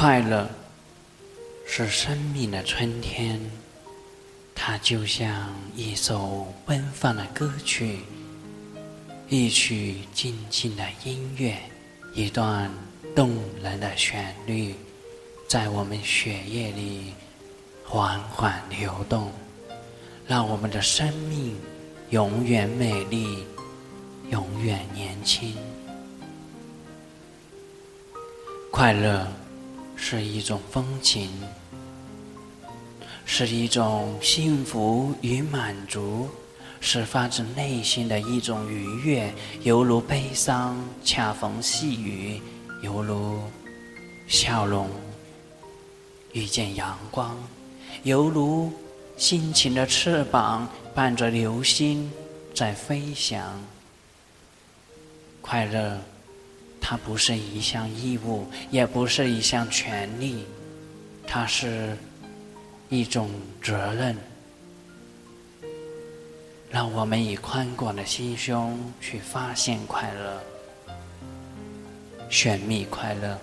快乐是生命的春天，它就像一首奔放的歌曲，一曲静静的音乐，一段动人的旋律，在我们血液里缓缓流动，让我们的生命永远美丽，永远年轻。快乐是一种风情，是一种幸福与满足，是发自内心的一种愉悦，犹如悲伤恰逢细雨，犹如笑容遇见阳光，犹如心情的翅膀伴着流星在飞翔。快乐。它不是一项义务，也不是一项权利，它是一种责任。让我们以宽广的心胸去发现快乐，寻觅快乐。